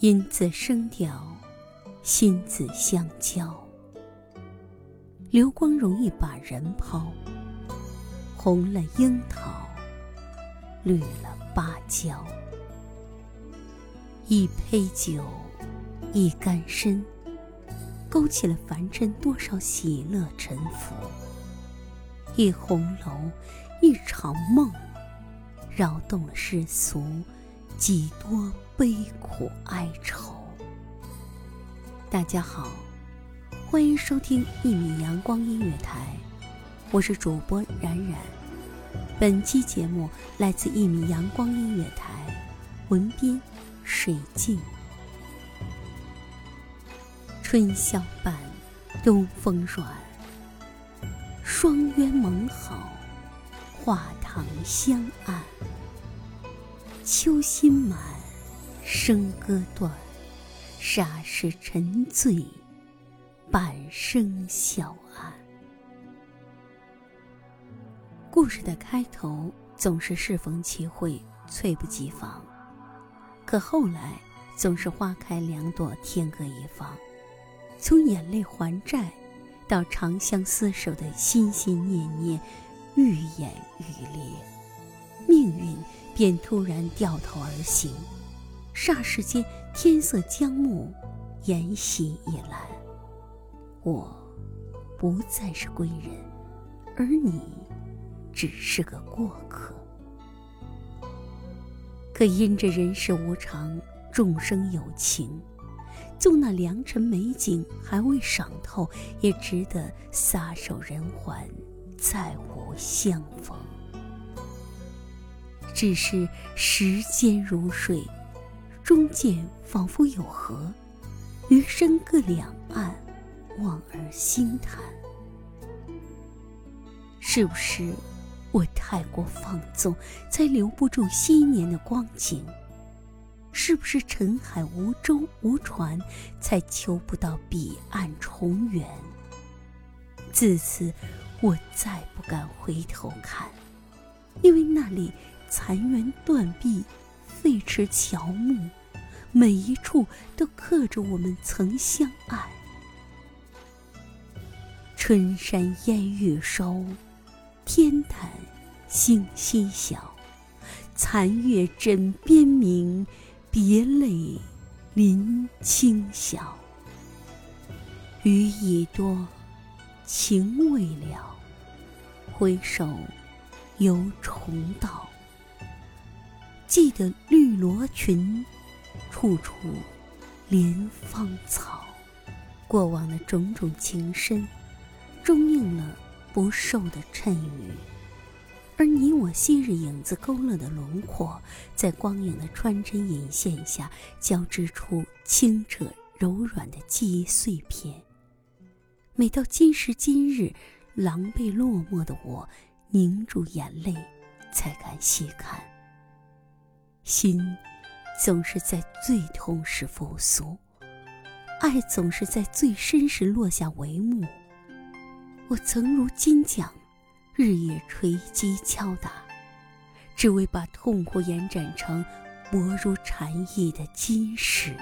音字声调，心字相交。流光容易把人抛，红了樱桃，绿了芭蕉。一杯酒，一竿身，勾起了凡尘多少喜乐沉浮；一红楼，一场梦，扰动了世俗几多悲苦哀愁。大家好。欢迎收听一米阳光音乐台，我是主播冉冉。本期节目来自一米阳光音乐台，文编水静。春宵半，东风软。双鸢盟好，画堂香暗。秋心满，笙歌断，霎时沉醉。半生晓岸。故事的开头总是适逢其会，猝不及防；可后来总是花开两朵，天各一方。从眼泪还债，到长相厮守的心心念念，愈演愈烈，命运便突然掉头而行。霎时间，天色将暮，沿袭已阑。我不再是归人，而你只是个过客。可因着人世无常，众生有情，纵那良辰美景还未赏透，也值得撒手人寰，再无相逢。只是时间如水，中间仿佛有河，余生各两岸。望而心叹，是不是我太过放纵，才留不住昔年的光景？是不是沉海无舟无船，才求不到彼岸重圆？自此，我再不敢回头看，因为那里残垣断壁、废池乔木，每一处都刻着我们曾相爱。春山烟雨收，天淡星稀晓。残月枕边明，别泪临清晓。雨已多，情未了，回首犹重道。记得绿罗裙，处处怜芳草。过往的种种情深。终应了不寿的谶语，而你我昔日影子勾勒的轮廓，在光影的穿针引线下交织出清澈柔软的记忆碎片。每到今时今日，狼狈落寞的我，凝住眼泪，才敢细看。心总是在最痛时复苏，爱总是在最深时落下帷幕。我曾如金桨，日夜锤击敲打，只为把痛苦延展成薄如蝉翼的金石。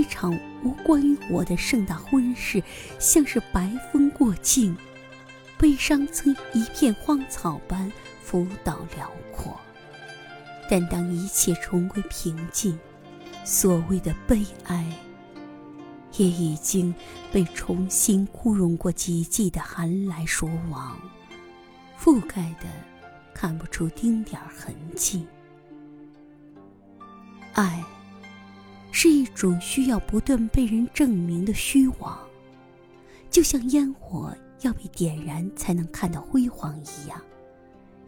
一场无关于我的盛大婚事，像是白风过境，悲伤曾一片荒草般浮岛辽阔。但当一切重归平静，所谓的悲哀，也已经被重新枯荣过几季的寒来暑往覆盖的，看不出丁点痕迹。爱。是一种需要不断被人证明的虚妄，就像烟火要被点燃才能看到辉煌一样。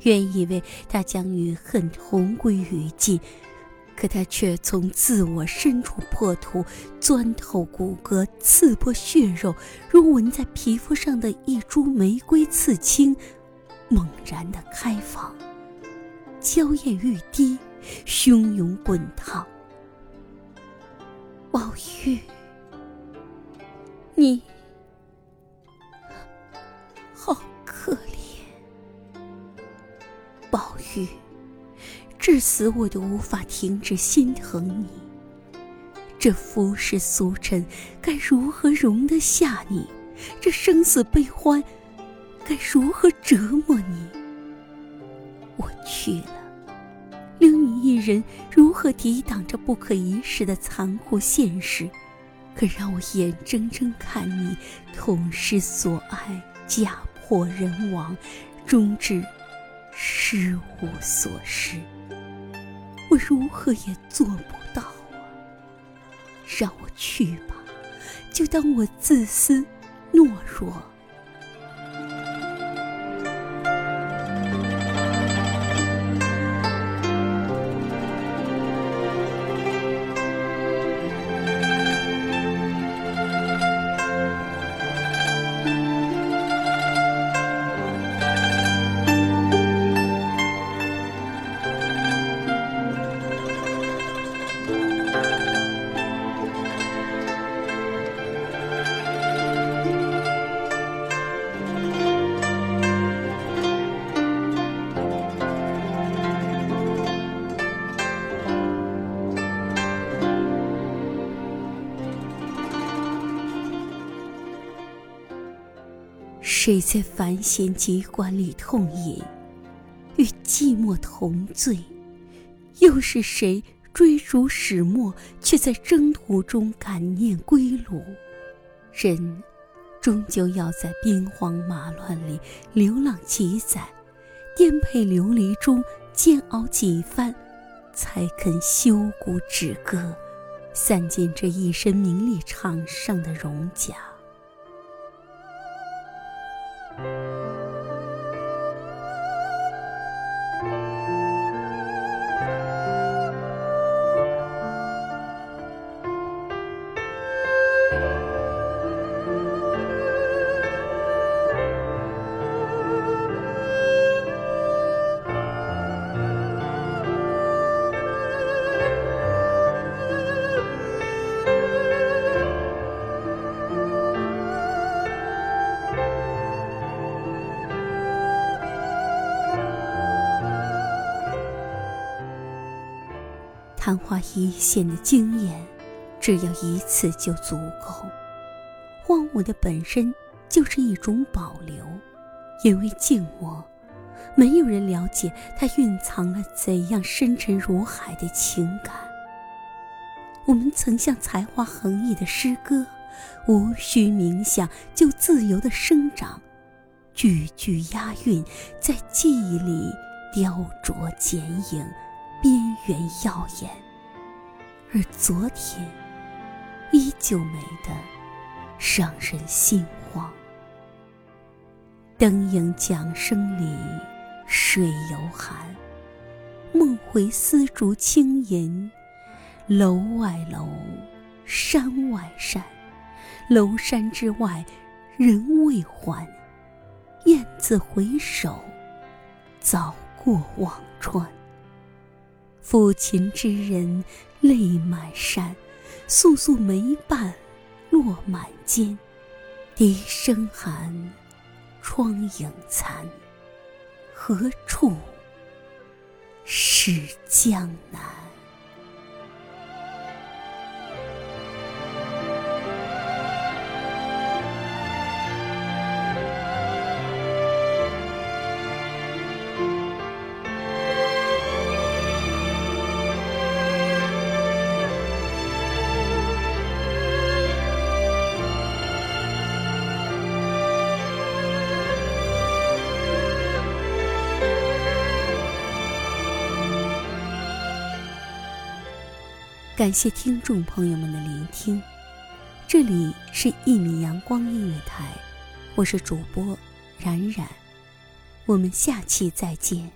原以为他将与恨同归于尽，可他却从自我深处破土，钻透骨骼，刺破血肉，如纹在皮肤上的一株玫瑰刺青，猛然的开放，娇艳欲滴，汹涌滚烫。宝玉，你好可怜。宝玉，至死我都无法停止心疼你。这浮世俗尘该如何容得下你？这生死悲欢该如何折磨你？我去了。一人，如何抵挡这不可一世的残酷现实？可让我眼睁睁看你痛失所爱，家破人亡，终至失无所失。我如何也做不到啊！让我去吧，就当我自私懦弱。谁在繁弦急管里痛饮，与寂寞同醉？又是谁追逐始末，却在征途中感念归路？人终究要在兵荒马乱里流浪几载，颠沛流离中煎熬几番，才肯休鼓止戈，散尽这一身名利场上的荣甲。昙花一现的经验，只要一次就足够。荒芜的本身就是一种保留，因为静默，没有人了解它蕴藏了怎样深沉如海的情感。我们曾像才华横溢的诗歌，无需冥想就自由的生长，句句押韵，在记忆里雕琢剪影。边缘耀眼，而昨天依旧美得让人心慌。灯影桨声里，水犹寒。梦回丝竹轻吟，楼外楼，山外山，楼山之外人未还。雁字回首，早过忘川。抚琴之人泪满衫，簌簌梅瓣落满肩。笛声寒，窗影残，何处是江南？感谢听众朋友们的聆听，这里是《一米阳光音乐台》，我是主播冉冉，我们下期再见。